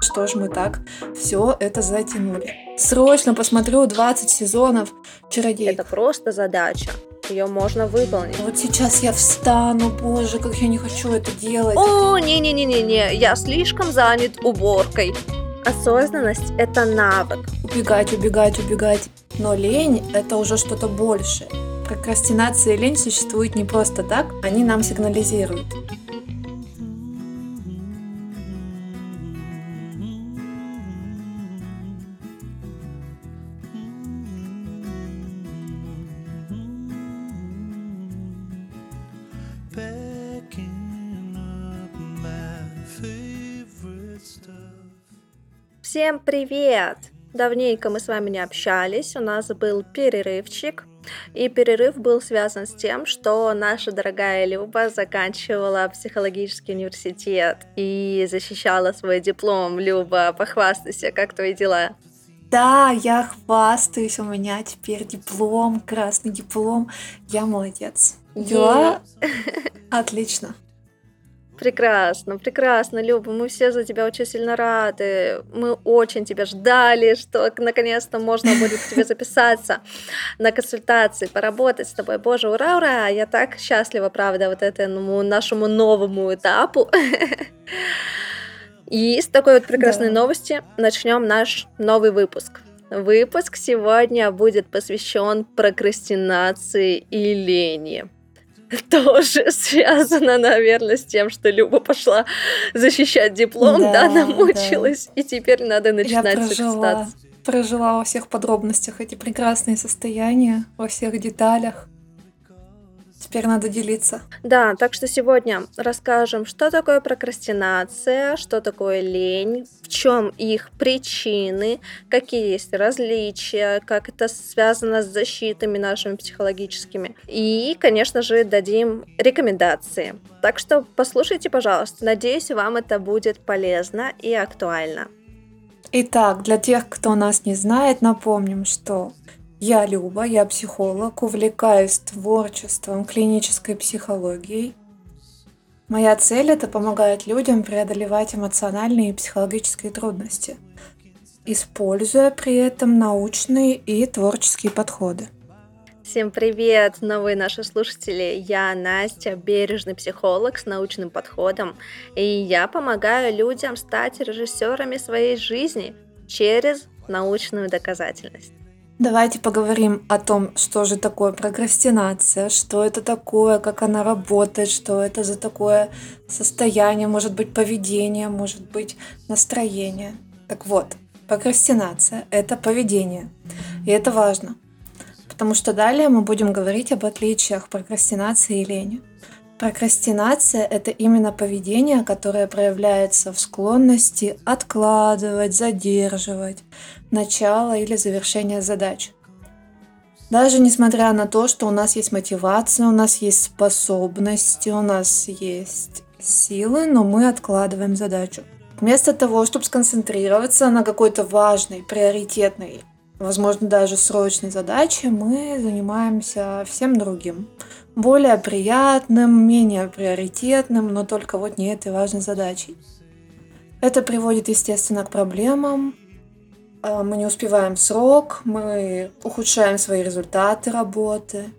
Что ж мы так все это затянули? Срочно посмотрю 20 сезонов чародей. Это просто задача. Ее можно выполнить. Вот сейчас я встану, боже, как я не хочу это делать. О, не-не-не-не-не, я слишком занят уборкой. Осознанность – это навык. Убегать, убегать, убегать. Но лень – это уже что-то большее. Прокрастинация и лень существуют не просто так, они нам сигнализируют. Всем привет! Давненько мы с вами не общались, у нас был перерывчик, и перерыв был связан с тем, что наша дорогая Люба заканчивала психологический университет и защищала свой диплом. Люба, похвастайся, как твои дела? Да, я хвастаюсь, у меня теперь диплом, красный диплом. Я молодец. Дела отлично. Прекрасно, прекрасно, Люба, мы все за тебя очень сильно рады. Мы очень тебя ждали, что наконец-то можно будет к тебе записаться на консультации, поработать с тобой. Боже, ура, ура! Я так счастлива, правда, вот этому нашему новому этапу. И с такой вот прекрасной да. новости начнем наш новый выпуск. Выпуск сегодня будет посвящен прокрастинации и лени. тоже связано, наверное, с тем, что Люба пошла защищать диплом, да, да намучилась, да. и теперь надо начинать Я прожила, прожила во всех подробностях эти прекрасные состояния, во всех деталях. Теперь надо делиться. Да, так что сегодня расскажем, что такое прокрастинация, что такое лень, в чем их причины, какие есть различия, как это связано с защитами нашими психологическими. И, конечно же, дадим рекомендации. Так что послушайте, пожалуйста. Надеюсь, вам это будет полезно и актуально. Итак, для тех, кто нас не знает, напомним, что я Люба, я психолог, увлекаюсь творчеством, клинической психологией. Моя цель – это помогать людям преодолевать эмоциональные и психологические трудности, используя при этом научные и творческие подходы. Всем привет, новые наши слушатели. Я Настя, бережный психолог с научным подходом, и я помогаю людям стать режиссерами своей жизни через научную доказательность. Давайте поговорим о том, что же такое прокрастинация, что это такое, как она работает, что это за такое состояние, может быть поведение, может быть настроение. Так вот, прокрастинация – это поведение. И это важно, потому что далее мы будем говорить об отличиях прокрастинации и лени. Прокрастинация – это именно поведение, которое проявляется в склонности откладывать, задерживать начало или завершение задач. Даже несмотря на то, что у нас есть мотивация, у нас есть способности, у нас есть силы, но мы откладываем задачу. Вместо того, чтобы сконцентрироваться на какой-то важной, приоритетной, возможно, даже срочной задаче, мы занимаемся всем другим более приятным, менее приоритетным, но только вот не этой важной задачей. Это приводит, естественно, к проблемам. А, мы не успеваем срок, мы ухудшаем свои результаты работы,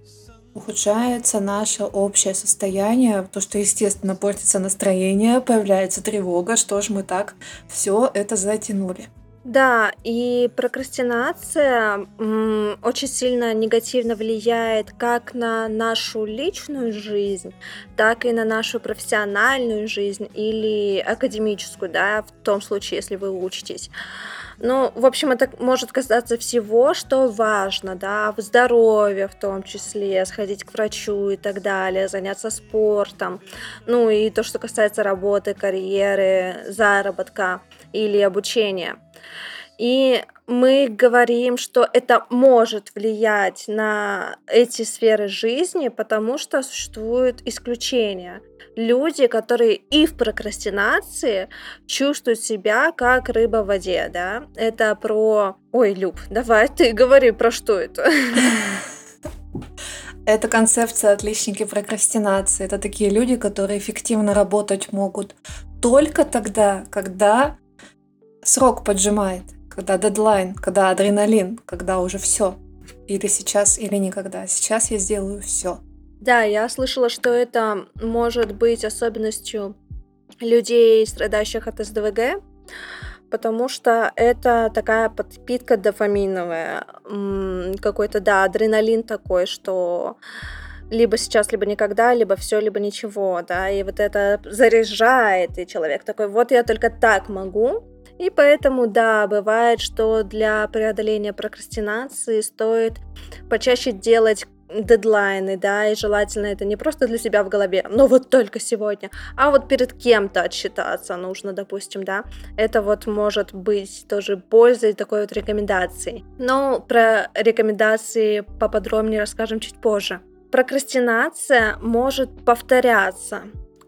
ухудшается наше общее состояние, то, что, естественно, портится настроение, появляется тревога, что ж мы так все это затянули. Да, и прокрастинация м, очень сильно негативно влияет как на нашу личную жизнь, так и на нашу профессиональную жизнь или академическую, да, в том случае, если вы учитесь. Ну, в общем, это может касаться всего, что важно, да, в здоровье в том числе, сходить к врачу и так далее, заняться спортом, ну и то, что касается работы, карьеры, заработка или обучения. И мы говорим, что это может влиять на эти сферы жизни, потому что существуют исключения. Люди, которые и в прокрастинации чувствуют себя как рыба в воде, да? Это про... Ой, Люб, давай ты говори, про что это? Это концепция отличники прокрастинации. Это такие люди, которые эффективно работать могут только тогда, когда срок поджимает, когда дедлайн, когда адреналин, когда уже все. Или сейчас, или никогда. Сейчас я сделаю все. Да, я слышала, что это может быть особенностью людей, страдающих от СДВГ, потому что это такая подпитка дофаминовая, какой-то, да, адреналин такой, что либо сейчас, либо никогда, либо все, либо ничего, да, и вот это заряжает, и человек такой, вот я только так могу, и поэтому, да, бывает, что для преодоления прокрастинации стоит почаще делать дедлайны, да, и желательно это не просто для себя в голове, но вот только сегодня, а вот перед кем-то отсчитаться нужно, допустим, да, это вот может быть тоже пользой такой вот рекомендации. Но про рекомендации поподробнее расскажем чуть позже. Прокрастинация может повторяться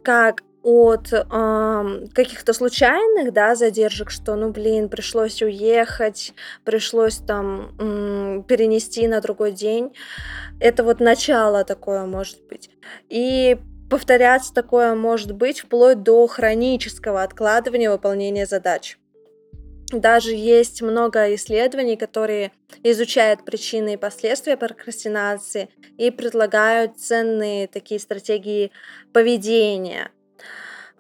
как от э, каких-то случайных, да, задержек, что, ну, блин, пришлось уехать, пришлось там м, перенести на другой день. Это вот начало такое может быть. И повторяться такое может быть вплоть до хронического откладывания выполнения задач. Даже есть много исследований, которые изучают причины и последствия прокрастинации и предлагают ценные такие стратегии поведения.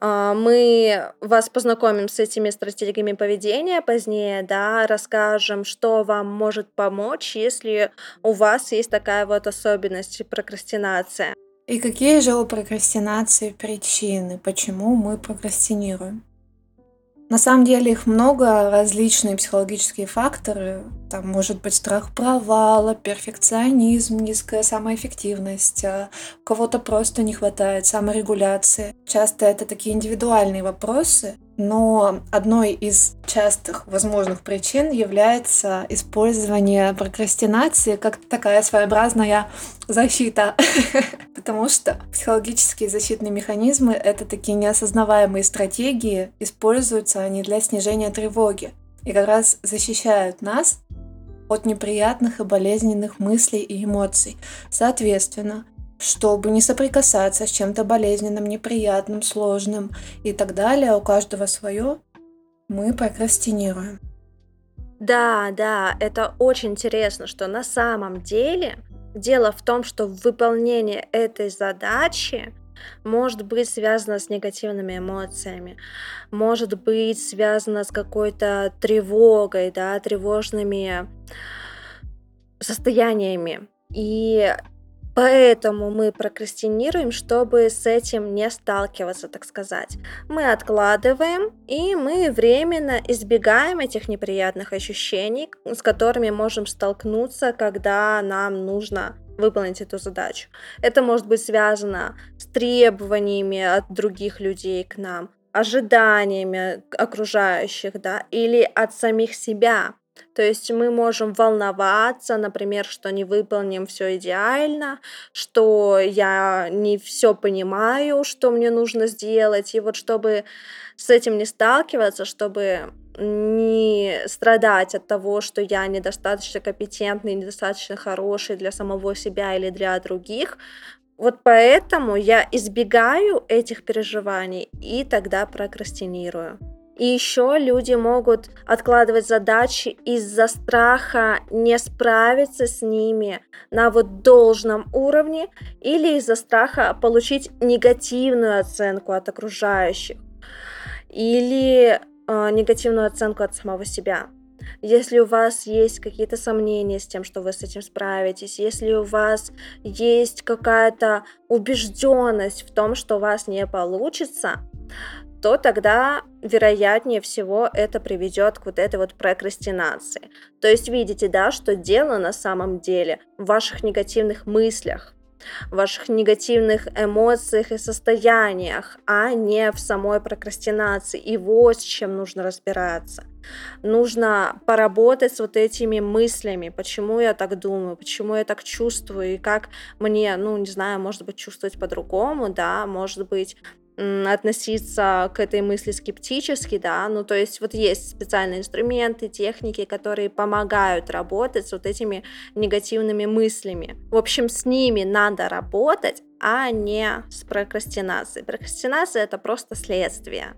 А, мы вас познакомим с этими стратегиями поведения позднее, да, расскажем, что вам может помочь, если у вас есть такая вот особенность прокрастинация. И какие же у прокрастинации причины, почему мы прокрастинируем? На самом деле их много, различные психологические факторы. Там может быть страх провала, перфекционизм, низкая самоэффективность, а у кого-то просто не хватает саморегуляции. Часто это такие индивидуальные вопросы, но одной из частых возможных причин является использование прокрастинации как такая своеобразная защита. Потому что психологические защитные механизмы — это такие неосознаваемые стратегии, используются они для снижения тревоги и как раз защищают нас от неприятных и болезненных мыслей и эмоций. Соответственно, чтобы не соприкасаться с чем-то болезненным, неприятным, сложным и так далее, у каждого свое, мы прокрастинируем. Да, да, это очень интересно, что на самом деле дело в том, что выполнение этой задачи может быть связано с негативными эмоциями, может быть связано с какой-то тревогой, да, тревожными состояниями. И Поэтому мы прокрастинируем, чтобы с этим не сталкиваться, так сказать. Мы откладываем, и мы временно избегаем этих неприятных ощущений, с которыми можем столкнуться, когда нам нужно выполнить эту задачу. Это может быть связано с требованиями от других людей к нам, ожиданиями окружающих, да, или от самих себя. То есть мы можем волноваться, например, что не выполним все идеально, что я не все понимаю, что мне нужно сделать. И вот чтобы с этим не сталкиваться, чтобы не страдать от того, что я недостаточно компетентный, недостаточно хороший для самого себя или для других, вот поэтому я избегаю этих переживаний и тогда прокрастинирую. И еще люди могут откладывать задачи из-за страха не справиться с ними на вот должном уровне или из-за страха получить негативную оценку от окружающих или э, негативную оценку от самого себя. Если у вас есть какие-то сомнения с тем, что вы с этим справитесь, если у вас есть какая-то убежденность в том, что у вас не получится, то тогда, вероятнее всего, это приведет к вот этой вот прокрастинации. То есть видите, да, что дело на самом деле в ваших негативных мыслях, в ваших негативных эмоциях и состояниях, а не в самой прокрастинации. И вот с чем нужно разбираться. Нужно поработать с вот этими мыслями, почему я так думаю, почему я так чувствую, и как мне, ну, не знаю, может быть, чувствовать по-другому, да, может быть, относиться к этой мысли скептически, да, ну то есть вот есть специальные инструменты, техники, которые помогают работать с вот этими негативными мыслями. В общем, с ними надо работать, а не с прокрастинацией. Прокрастинация это просто следствие.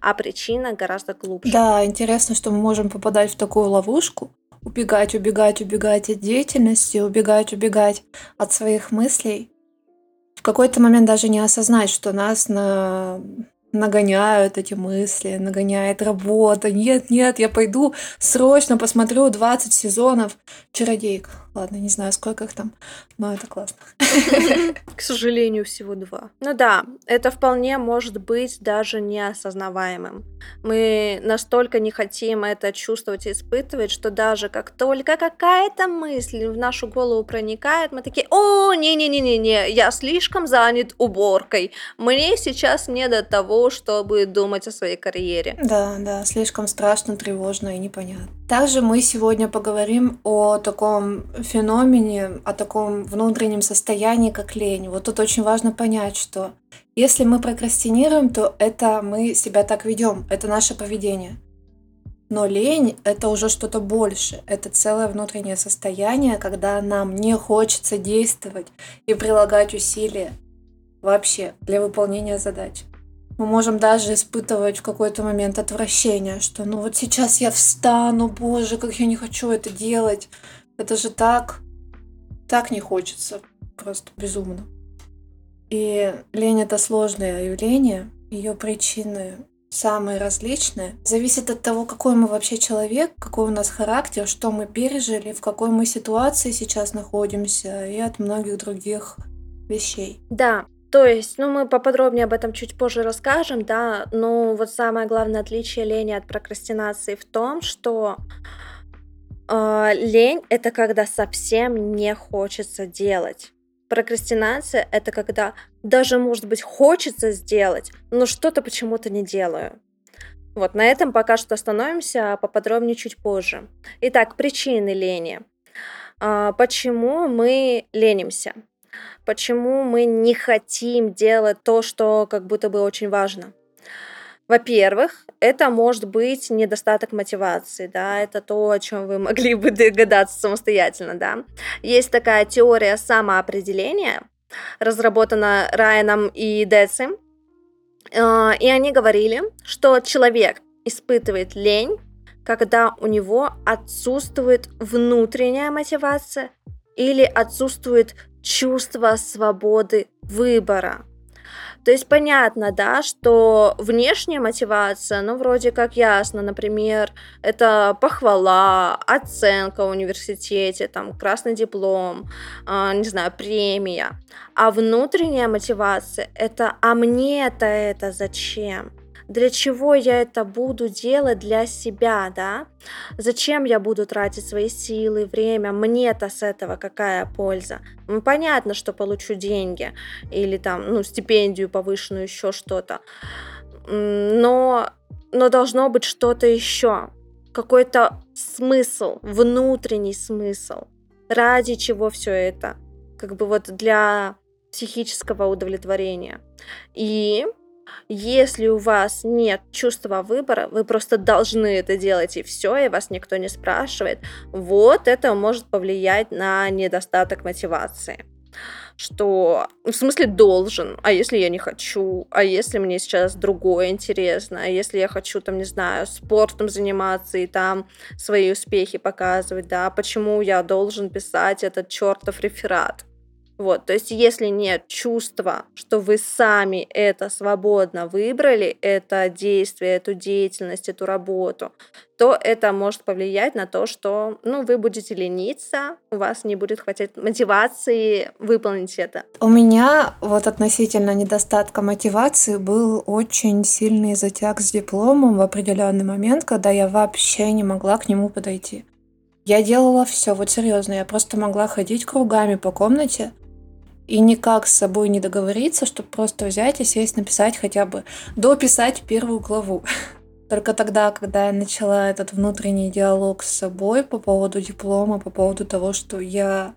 а причина гораздо глубже. Да, интересно, что мы можем попадать в такую ловушку, убегать, убегать, убегать от деятельности, убегать, убегать от своих мыслей. В какой-то момент даже не осознать, что нас на нагоняют эти мысли, нагоняет работа. Нет, нет, я пойду срочно посмотрю 20 сезонов «Чародейк». Ладно, не знаю, сколько их там, но это классно. К сожалению, всего два. Ну да, это вполне может быть даже неосознаваемым. Мы настолько не хотим это чувствовать и испытывать, что даже как только какая-то мысль в нашу голову проникает, мы такие, о, не-не-не-не-не, я слишком занят уборкой. Мне сейчас не до того, чтобы думать о своей карьере. Да, да, слишком страшно, тревожно и непонятно. Также мы сегодня поговорим о таком феномене, о таком внутреннем состоянии, как лень. Вот тут очень важно понять, что если мы прокрастинируем, то это мы себя так ведем, это наше поведение. Но лень — это уже что-то больше. Это целое внутреннее состояние, когда нам не хочется действовать и прилагать усилия вообще для выполнения задач. Мы можем даже испытывать в какой-то момент отвращение, что ну вот сейчас я встану, боже, как я не хочу это делать. Это же так, так не хочется, просто безумно. И лень это сложное явление, ее причины самые различные. Зависит от того, какой мы вообще человек, какой у нас характер, что мы пережили, в какой мы ситуации сейчас находимся и от многих других вещей. Да, то есть, ну, мы поподробнее об этом чуть позже расскажем, да, но вот самое главное отличие лени от прокрастинации в том, что э, лень это когда совсем не хочется делать. Прокрастинация это когда даже, может быть, хочется сделать, но что-то почему-то не делаю. Вот на этом пока что остановимся, а поподробнее чуть позже. Итак, причины лени. А, почему мы ленимся? Почему мы не хотим делать то, что как будто бы очень важно. Во-первых, это может быть недостаток мотивации, да, это то, о чем вы могли бы догадаться самостоятельно, да. Есть такая теория самоопределения, разработана Райаном и Деци, э, и они говорили, что человек испытывает лень, когда у него отсутствует внутренняя мотивация или отсутствует чувство свободы выбора. То есть понятно, да, что внешняя мотивация, ну, вроде как ясно, например, это похвала, оценка в университете, там, красный диплом, э, не знаю, премия. А внутренняя мотивация – это «а мне-то это зачем?» Для чего я это буду делать для себя, да? Зачем я буду тратить свои силы, время? Мне-то с этого какая польза? Ну, понятно, что получу деньги или там, ну, стипендию повышенную, еще что-то. Но, но должно быть что-то еще. Какой-то смысл, внутренний смысл. Ради чего все это? Как бы вот для психического удовлетворения. И если у вас нет чувства выбора, вы просто должны это делать и все, и вас никто не спрашивает, вот это может повлиять на недостаток мотивации. Что в смысле должен, а если я не хочу, а если мне сейчас другое интересно, а если я хочу там, не знаю, спортом заниматься и там свои успехи показывать, да, почему я должен писать этот чертов реферат? Вот, то есть если нет чувства, что вы сами это свободно выбрали, это действие, эту деятельность, эту работу, то это может повлиять на то, что ну, вы будете лениться, у вас не будет хватать мотивации выполнить это. У меня вот относительно недостатка мотивации был очень сильный затяг с дипломом в определенный момент, когда я вообще не могла к нему подойти. Я делала все, вот серьезно, я просто могла ходить кругами по комнате, и никак с собой не договориться, чтобы просто взять и сесть написать хотя бы, дописать первую главу. Только тогда, когда я начала этот внутренний диалог с собой по поводу диплома, по поводу того, что я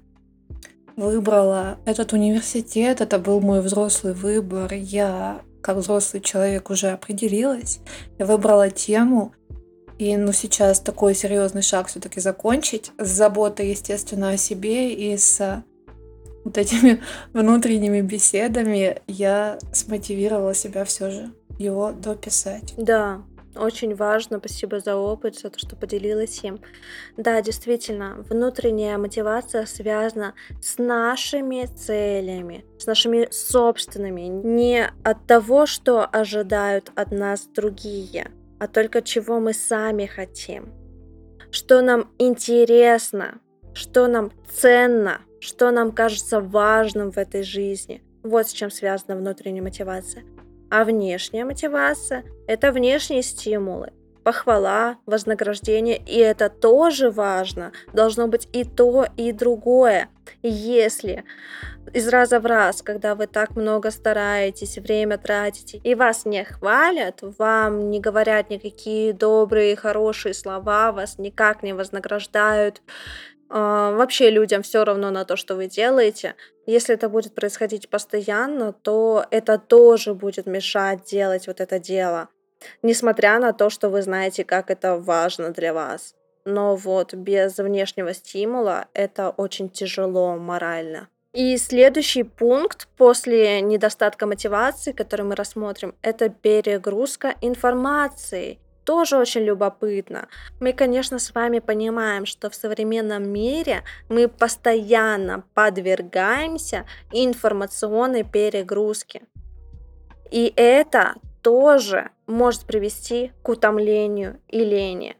выбрала этот университет, это был мой взрослый выбор, я как взрослый человек уже определилась, я выбрала тему, и ну сейчас такой серьезный шаг все-таки закончить с заботой, естественно, о себе и с вот этими внутренними беседами я смотивировала себя все же его дописать. Да, очень важно. Спасибо за опыт, за то, что поделилась им. Да, действительно, внутренняя мотивация связана с нашими целями, с нашими собственными, не от того, что ожидают от нас другие, а только чего мы сами хотим. Что нам интересно, что нам ценно, что нам кажется важным в этой жизни. Вот с чем связана внутренняя мотивация. А внешняя мотивация – это внешние стимулы, похвала, вознаграждение, и это тоже важно. Должно быть и то, и другое. Если из раза в раз, когда вы так много стараетесь, время тратите, и вас не хвалят, вам не говорят никакие добрые, хорошие слова, вас никак не вознаграждают, вообще людям все равно на то, что вы делаете. Если это будет происходить постоянно, то это тоже будет мешать делать вот это дело. Несмотря на то, что вы знаете, как это важно для вас. Но вот без внешнего стимула это очень тяжело морально. И следующий пункт после недостатка мотивации, который мы рассмотрим, это перегрузка информации тоже очень любопытно. Мы, конечно, с вами понимаем, что в современном мире мы постоянно подвергаемся информационной перегрузке. И это тоже может привести к утомлению и лени.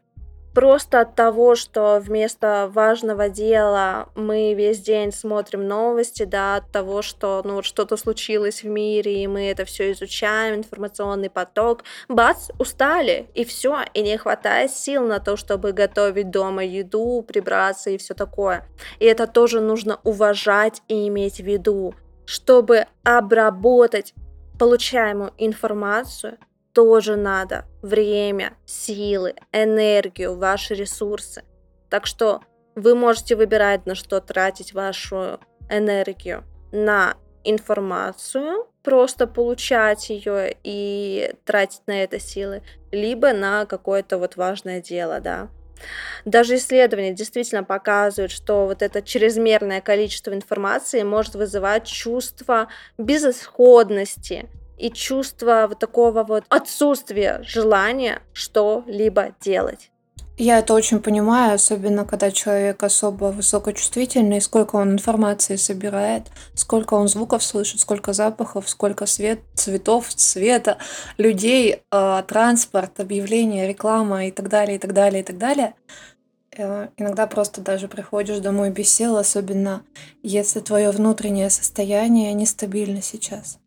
Просто от того, что вместо важного дела мы весь день смотрим новости, да, от того, что ну, вот что-то случилось в мире, и мы это все изучаем, информационный поток, бац, устали, и все, и не хватает сил на то, чтобы готовить дома еду, прибраться и все такое. И это тоже нужно уважать и иметь в виду, чтобы обработать получаемую информацию, тоже надо время, силы, энергию, ваши ресурсы. Так что вы можете выбирать, на что тратить вашу энергию. На информацию, просто получать ее и тратить на это силы, либо на какое-то вот важное дело, да. Даже исследования действительно показывают, что вот это чрезмерное количество информации может вызывать чувство безысходности, и чувство вот такого вот отсутствия желания что-либо делать. Я это очень понимаю, особенно когда человек особо высокочувствительный, сколько он информации собирает, сколько он звуков слышит, сколько запахов, сколько свет, цветов, цвета, людей, э, транспорт, объявления, реклама и так далее, и так далее, и так далее. Э, иногда просто даже приходишь домой без сил, особенно если твое внутреннее состояние нестабильно сейчас.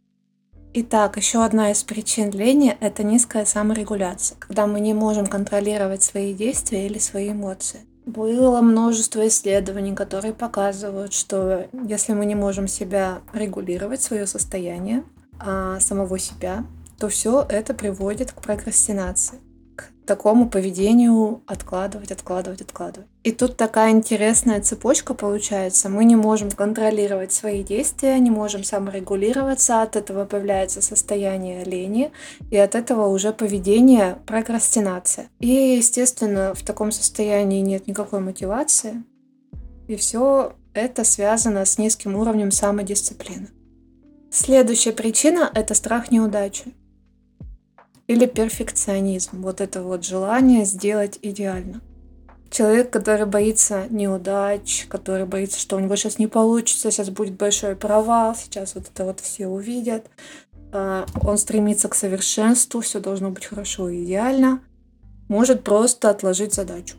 Итак, еще одна из причин лени – это низкая саморегуляция, когда мы не можем контролировать свои действия или свои эмоции. Было множество исследований, которые показывают, что если мы не можем себя регулировать, свое состояние, а самого себя, то все это приводит к прокрастинации такому поведению откладывать, откладывать, откладывать. И тут такая интересная цепочка получается. Мы не можем контролировать свои действия, не можем саморегулироваться, от этого появляется состояние лени, и от этого уже поведение прокрастинация. И, естественно, в таком состоянии нет никакой мотивации, и все это связано с низким уровнем самодисциплины. Следующая причина – это страх неудачи. Или перфекционизм, вот это вот желание сделать идеально. Человек, который боится неудач, который боится, что у него сейчас не получится, сейчас будет большой провал, сейчас вот это вот все увидят. А, он стремится к совершенству, все должно быть хорошо и идеально. Может просто отложить задачу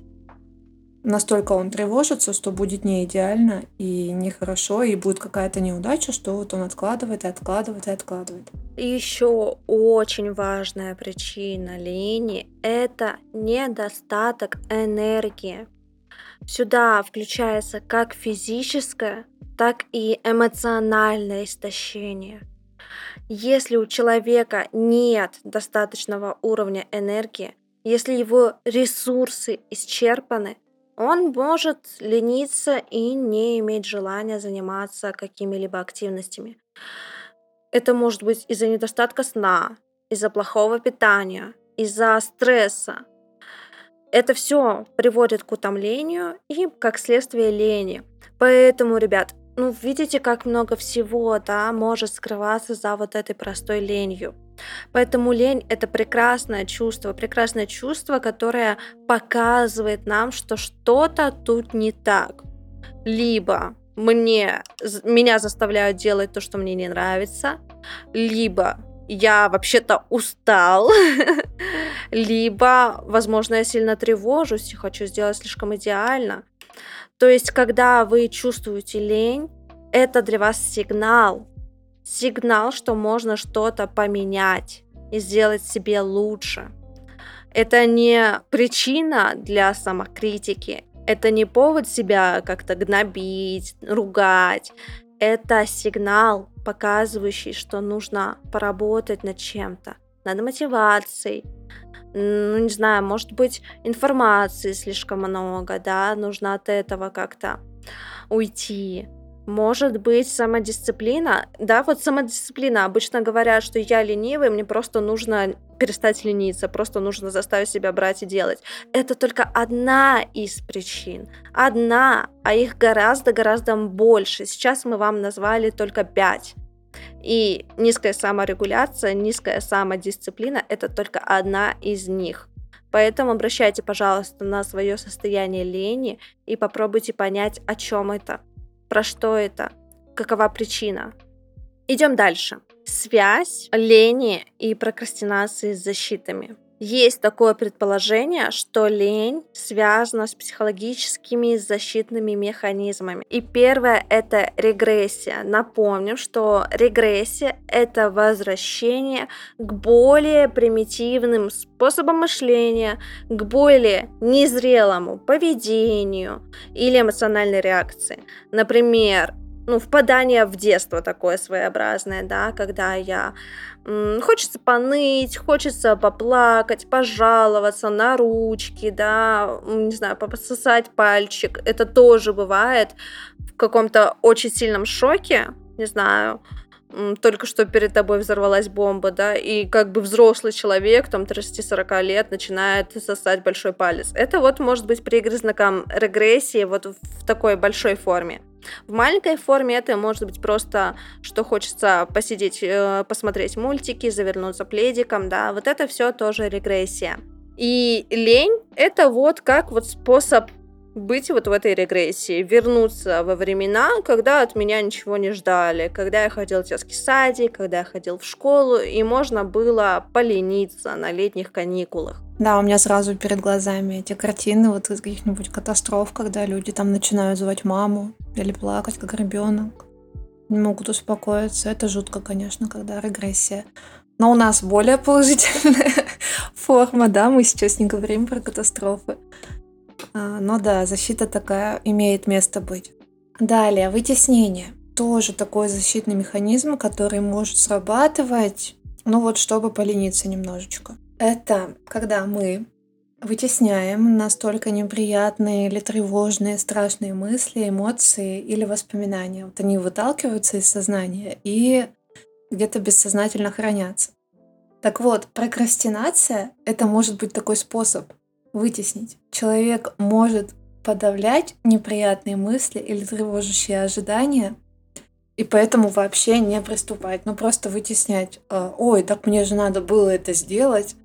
настолько он тревожится, что будет не идеально и нехорошо, и будет какая-то неудача, что вот он откладывает и откладывает и откладывает. Еще очень важная причина лени – это недостаток энергии. Сюда включается как физическое, так и эмоциональное истощение. Если у человека нет достаточного уровня энергии, если его ресурсы исчерпаны, он может лениться и не иметь желания заниматься какими-либо активностями. Это может быть из-за недостатка сна, из-за плохого питания, из-за стресса. Это все приводит к утомлению и, как следствие, лени. Поэтому, ребят, ну, видите, как много всего, да, может скрываться за вот этой простой ленью. Поэтому лень это прекрасное чувство, прекрасное чувство, которое показывает нам, что что-то тут не так. Либо мне, меня заставляют делать то, что мне не нравится, либо я вообще-то устал, либо, возможно, я сильно тревожусь и хочу сделать слишком идеально. То есть, когда вы чувствуете лень, это для вас сигнал, сигнал, что можно что-то поменять и сделать себе лучше. Это не причина для самокритики, это не повод себя как-то гнобить, ругать. Это сигнал, показывающий, что нужно поработать над чем-то, над мотивацией. Ну, не знаю, может быть, информации слишком много, да, нужно от этого как-то уйти. Может быть, самодисциплина. Да, вот самодисциплина. Обычно говорят, что я ленивый, мне просто нужно перестать лениться, просто нужно заставить себя брать и делать. Это только одна из причин. Одна, а их гораздо-гораздо больше. Сейчас мы вам назвали только пять. И низкая саморегуляция, низкая самодисциплина – это только одна из них. Поэтому обращайте, пожалуйста, на свое состояние лени и попробуйте понять, о чем это про что это, какова причина. Идем дальше. Связь лени и прокрастинации с защитами. Есть такое предположение, что лень связана с психологическими защитными механизмами. И первое – это регрессия. Напомним, что регрессия – это возвращение к более примитивным способам мышления, к более незрелому поведению или эмоциональной реакции. Например, ну, впадание в детство такое своеобразное, да, когда я м, хочется поныть, хочется поплакать, пожаловаться на ручки, да, не знаю, пососать пальчик. Это тоже бывает в каком-то очень сильном шоке, не знаю, только что перед тобой взорвалась бомба, да, и как бы взрослый человек, там, 30-40 лет, начинает сосать большой палец. Это вот может быть признаком регрессии вот в такой большой форме. В маленькой форме это может быть просто, что хочется посидеть, э, посмотреть мультики, завернуться пледиком, да, вот это все тоже регрессия. И лень это вот как вот способ быть вот в этой регрессии, вернуться во времена, когда от меня ничего не ждали, когда я ходил в детский садик, когда я ходил в школу, и можно было полениться на летних каникулах. Да, у меня сразу перед глазами эти картины вот из каких-нибудь катастроф, когда люди там начинают звать маму или плакать, как ребенок, не могут успокоиться. Это жутко, конечно, когда регрессия. Но у нас более положительная форма, да, мы сейчас не говорим про катастрофы. А, но да, защита такая имеет место быть. Далее, вытеснение. Тоже такой защитный механизм, который может срабатывать, ну вот, чтобы полениться немножечко. Это когда мы вытесняем настолько неприятные или тревожные, страшные мысли, эмоции или воспоминания. Вот они выталкиваются из сознания и где-то бессознательно хранятся. Так вот, прокрастинация — это может быть такой способ вытеснить. Человек может подавлять неприятные мысли или тревожащие ожидания, и поэтому вообще не приступать, ну просто вытеснять. А, Ой, так мне же надо было это сделать,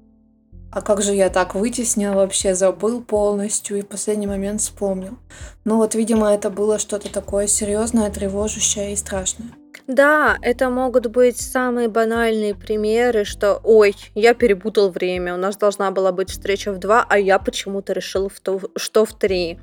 а как же я так вытеснил вообще, забыл полностью и в последний момент вспомнил. Ну вот, видимо, это было что-то такое серьезное, тревожащее и страшное. Да, это могут быть самые банальные примеры, что «Ой, я перепутал время, у нас должна была быть встреча в 2, а я почему-то решил, в то, что в 3»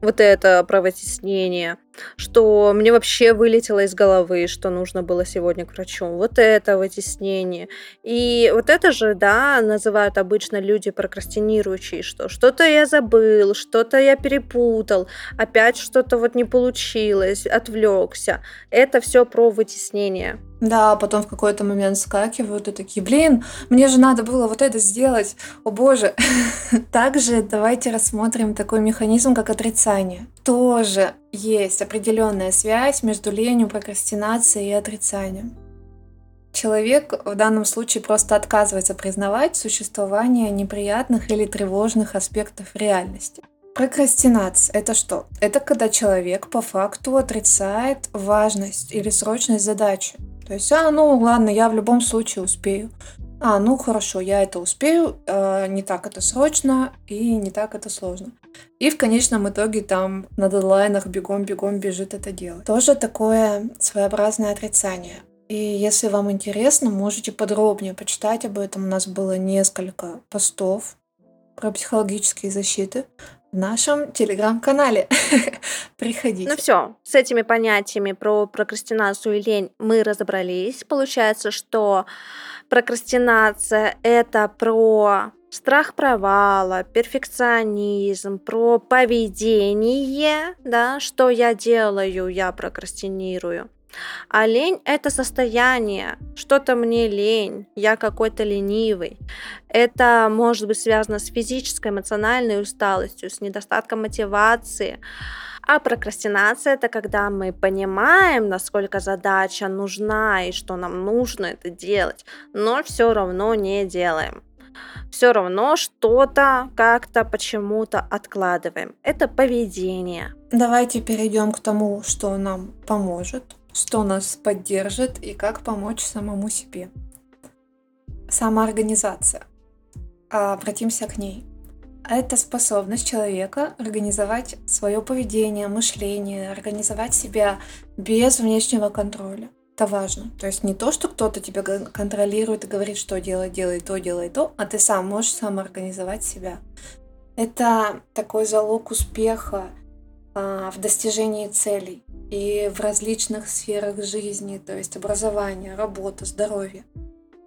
вот это про вытеснение, что мне вообще вылетело из головы, что нужно было сегодня к врачу. Вот это вытеснение. И вот это же, да, называют обычно люди прокрастинирующие, что что-то я забыл, что-то я перепутал, опять что-то вот не получилось, отвлекся. Это все про вытеснение. Да, потом в какой-то момент скакивают и такие, блин, мне же надо было вот это сделать, о боже. Также давайте рассмотрим такой механизм, как отрицание. Тоже есть определенная связь между ленью, прокрастинацией и отрицанием. Человек в данном случае просто отказывается признавать существование неприятных или тревожных аспектов реальности. Прокрастинация– это что? Это когда человек по факту отрицает важность или срочность задачи. То есть, а, ну ладно, я в любом случае успею. А, ну хорошо, я это успею, э, не так это срочно и не так это сложно. И в конечном итоге там на дедлайнах бегом-бегом бежит это делать. Тоже такое своеобразное отрицание. И если вам интересно, можете подробнее почитать об этом. У нас было несколько постов про психологические защиты в нашем телеграм-канале. Приходите. Ну все, с этими понятиями про прокрастинацию и лень мы разобрались. Получается, что прокрастинация это про страх провала, перфекционизм, про поведение, да, что я делаю, я прокрастинирую. А лень – это состояние, что-то мне лень, я какой-то ленивый. Это может быть связано с физической, эмоциональной усталостью, с недостатком мотивации. А прокрастинация это когда мы понимаем, насколько задача нужна и что нам нужно это делать, но все равно не делаем. Все равно что-то как-то почему-то откладываем. Это поведение. Давайте перейдем к тому, что нам поможет что нас поддержит и как помочь самому себе. Самоорганизация. Обратимся к ней. Это способность человека организовать свое поведение, мышление, организовать себя без внешнего контроля. Это важно. То есть не то, что кто-то тебя контролирует и говорит, что делать, делай то, делай то, а ты сам можешь самоорганизовать себя. Это такой залог успеха в достижении целей и в различных сферах жизни, то есть образование, работа, здоровье.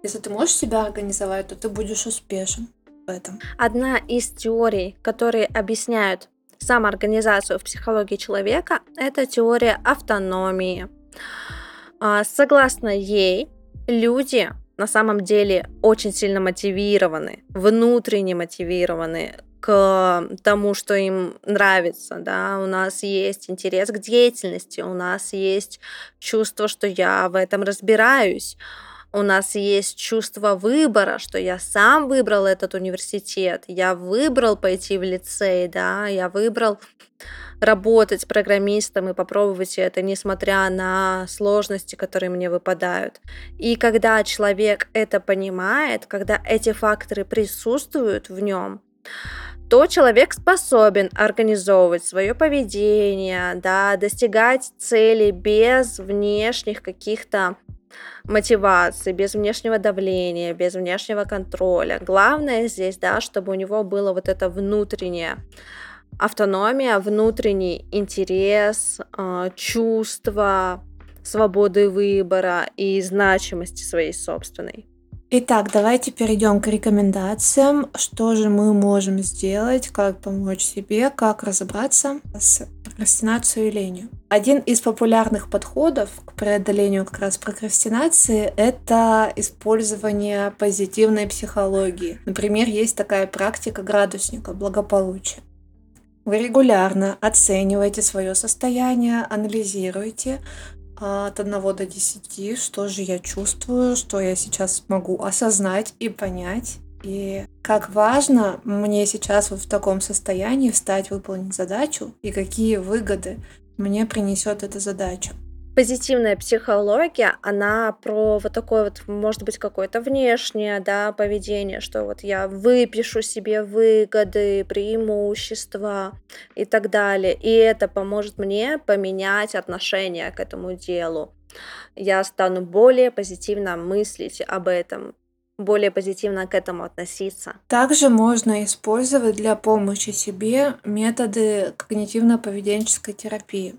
Если ты можешь себя организовать, то ты будешь успешен в этом. Одна из теорий, которые объясняют самоорганизацию в психологии человека, это теория автономии. А, согласно ей, люди на самом деле очень сильно мотивированы, внутренне мотивированы к тому, что им нравится, да, у нас есть интерес к деятельности, у нас есть чувство, что я в этом разбираюсь, у нас есть чувство выбора, что я сам выбрал этот университет, я выбрал пойти в лицей, да, я выбрал работать программистом и попробовать это, несмотря на сложности, которые мне выпадают. И когда человек это понимает, когда эти факторы присутствуют в нем, то человек способен организовывать свое поведение, да, достигать цели без внешних каких-то мотивации, без внешнего давления, без внешнего контроля. Главное здесь, да, чтобы у него было вот это внутреннее автономия, внутренний интерес, а, чувство свободы выбора и значимости своей собственной. Итак, давайте перейдем к рекомендациям. Что же мы можем сделать, как помочь себе, как разобраться с прокрастинацией и ленью. Один из популярных подходов к преодолению как раз прокрастинации – это использование позитивной психологии. Например, есть такая практика градусника благополучия. Вы регулярно оцениваете свое состояние, анализируете, от 1 до 10, что же я чувствую, что я сейчас могу осознать и понять. И как важно мне сейчас вот в таком состоянии встать, выполнить задачу, и какие выгоды мне принесет эта задача позитивная психология, она про вот такое вот, может быть, какое-то внешнее, да, поведение, что вот я выпишу себе выгоды, преимущества и так далее. И это поможет мне поменять отношение к этому делу. Я стану более позитивно мыслить об этом, более позитивно к этому относиться. Также можно использовать для помощи себе методы когнитивно-поведенческой терапии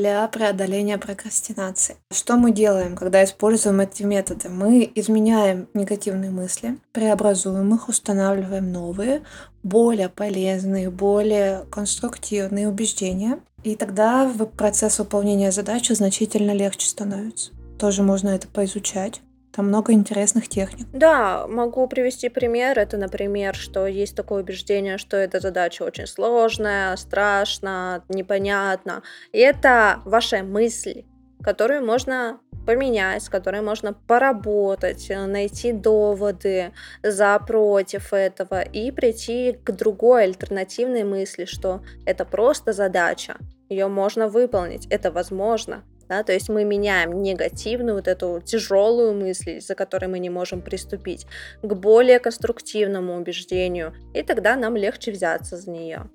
для преодоления прокрастинации. Что мы делаем, когда используем эти методы? Мы изменяем негативные мысли, преобразуем их, устанавливаем новые, более полезные, более конструктивные убеждения. И тогда процесс выполнения задачи значительно легче становится. Тоже можно это поизучать. Там много интересных техник. Да, могу привести пример. Это, например, что есть такое убеждение, что эта задача очень сложная, страшная, непонятна. И это ваша мысль. которую можно поменять, с которой можно поработать, э, найти доводы за против этого и прийти к другой альтернативной мысли, что это просто задача, ее можно выполнить, это возможно. Да, то есть мы меняем негативную, вот эту тяжелую мысль, за которой мы не можем приступить, к более конструктивному убеждению, и тогда нам легче взяться за нее.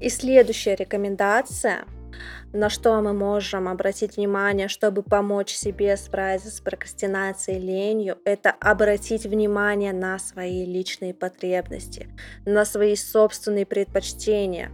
И следующая рекомендация на что мы можем обратить внимание, чтобы помочь себе справиться с прокрастинацией и ленью, это обратить внимание на свои личные потребности, на свои собственные предпочтения.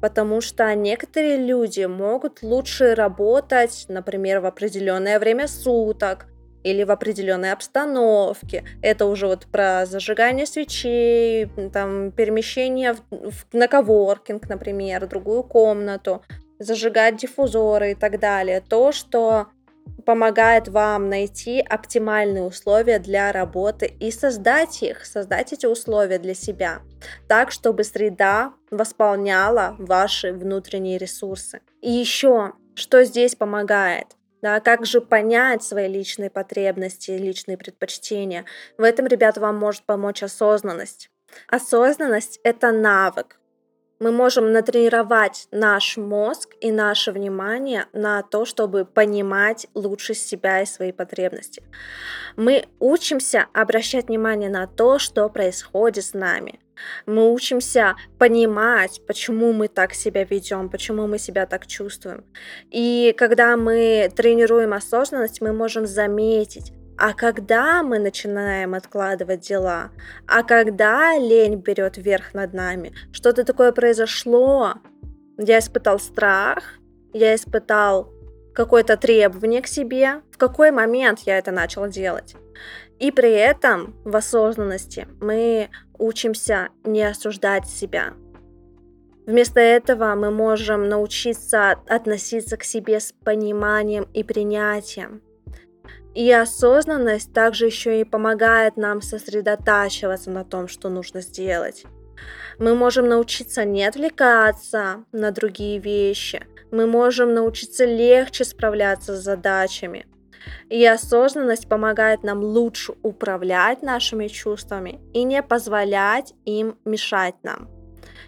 Потому что некоторые люди могут лучше работать, например, в определенное время суток, или в определенной обстановке. Это уже вот про зажигание свечей, там, перемещение в, в, на коворкинг, например, другую комнату зажигать диффузоры и так далее. То, что помогает вам найти оптимальные условия для работы и создать их, создать эти условия для себя, так, чтобы среда восполняла ваши внутренние ресурсы. И еще, что здесь помогает? Да, как же понять свои личные потребности, личные предпочтения? В этом, ребята, вам может помочь осознанность. Осознанность — это навык, мы можем натренировать наш мозг и наше внимание на то, чтобы понимать лучше себя и свои потребности. Мы учимся обращать внимание на то, что происходит с нами. Мы учимся понимать, почему мы так себя ведем, почему мы себя так чувствуем. И когда мы тренируем осознанность, мы можем заметить, а когда мы начинаем откладывать дела? А когда лень берет верх над нами? Что-то такое произошло? Я испытал страх, я испытал какое-то требование к себе. В какой момент я это начал делать? И при этом в осознанности мы учимся не осуждать себя. Вместо этого мы можем научиться относиться к себе с пониманием и принятием. И осознанность также еще и помогает нам сосредотачиваться на том, что нужно сделать. Мы можем научиться не отвлекаться на другие вещи. Мы можем научиться легче справляться с задачами. И осознанность помогает нам лучше управлять нашими чувствами и не позволять им мешать нам.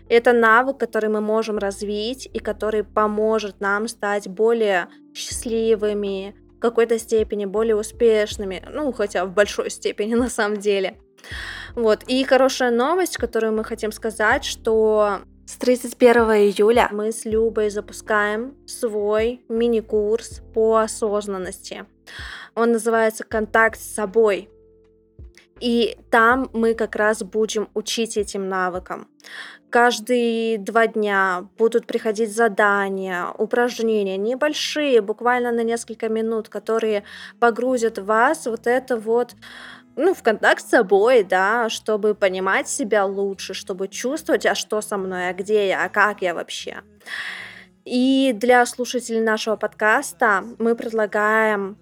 Это навык, который мы можем развить и который поможет нам стать более счастливыми, какой-то степени более успешными, ну, хотя в большой степени на самом деле. Вот, и хорошая новость, которую мы хотим сказать, что с 31 июля мы с Любой запускаем свой мини-курс по осознанности. Он называется «Контакт с собой». И там мы как раз будем учить этим навыкам. Каждые два дня будут приходить задания, упражнения, небольшие, буквально на несколько минут, которые погрузят вас вот это вот ну, в контакт с собой, да, чтобы понимать себя лучше, чтобы чувствовать, а что со мной, а где я, а как я вообще. И для слушателей нашего подкаста мы предлагаем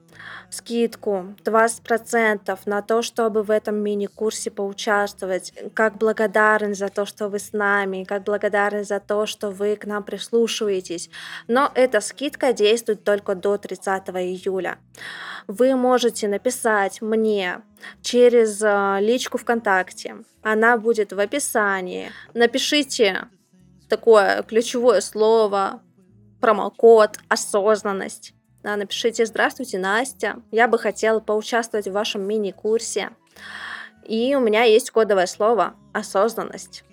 скидку 20% на то, чтобы в этом мини-курсе поучаствовать, как благодарен за то, что вы с нами, как благодарен за то, что вы к нам прислушиваетесь. Но эта скидка действует только до 30 июля. Вы можете написать мне через э, личку ВКонтакте. Она будет в описании. Напишите такое ключевое слово, промокод «осознанность». Напишите «Здравствуйте, Настя, я бы хотела поучаствовать в вашем мини-курсе». И у меня есть кодовое слово «осознанность».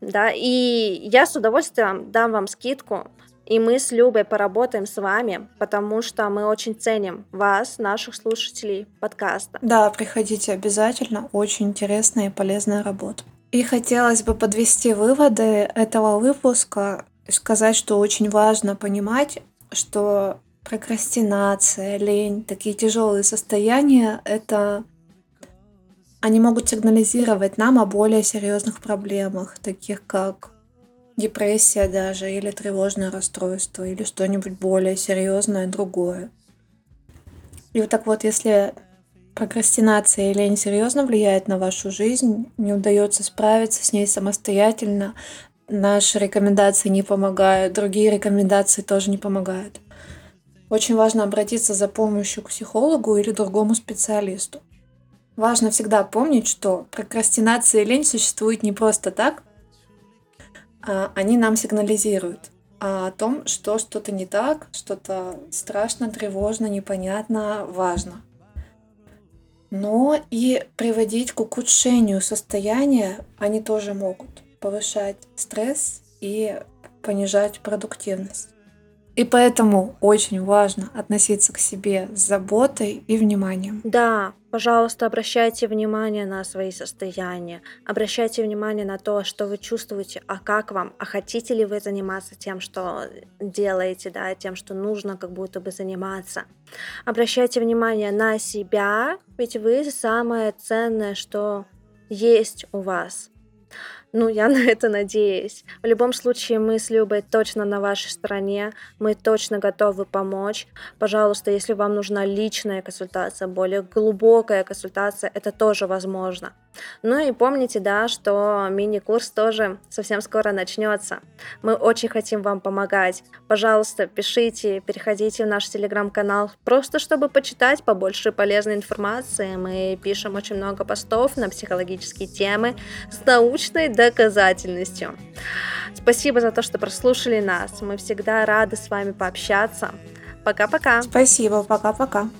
Да, и я с удовольствием дам вам скидку, и мы с Любой поработаем с вами, потому что мы очень ценим вас, наших слушателей подкаста. Да, приходите обязательно, очень интересная и полезная работа. И хотелось бы подвести выводы этого выпуска, сказать, что очень важно понимать, что прокрастинация, лень, такие тяжелые состояния, это они могут сигнализировать нам о более серьезных проблемах, таких как депрессия даже, или тревожное расстройство, или что-нибудь более серьезное, другое. И вот так вот, если прокрастинация и лень серьезно влияет на вашу жизнь, не удается справиться с ней самостоятельно, наши рекомендации не помогают, другие рекомендации тоже не помогают очень важно обратиться за помощью к психологу или другому специалисту. Важно всегда помнить, что прокрастинация и лень существуют не просто так, а они нам сигнализируют о том, что что-то не так, что-то страшно, тревожно, непонятно, важно. Но и приводить к ухудшению состояния они тоже могут повышать стресс и понижать продуктивность. И поэтому очень важно относиться к себе с заботой и вниманием. Да, пожалуйста, обращайте внимание на свои состояния, обращайте внимание на то, что вы чувствуете, а как вам, а хотите ли вы заниматься тем, что делаете, да, тем, что нужно как будто бы заниматься. Обращайте внимание на себя, ведь вы самое ценное, что есть у вас. Ну, я на это надеюсь. В любом случае, мы с Любой точно на вашей стороне, мы точно готовы помочь. Пожалуйста, если вам нужна личная консультация, более глубокая консультация, это тоже возможно. Ну и помните, да, что мини-курс тоже совсем скоро начнется. Мы очень хотим вам помогать. Пожалуйста, пишите, переходите в наш телеграм-канал, просто чтобы почитать побольше полезной информации. Мы пишем очень много постов на психологические темы с научной доказательностью. Спасибо за то, что прослушали нас. Мы всегда рады с вами пообщаться. Пока-пока. Спасибо, пока-пока.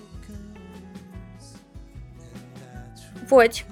Вот.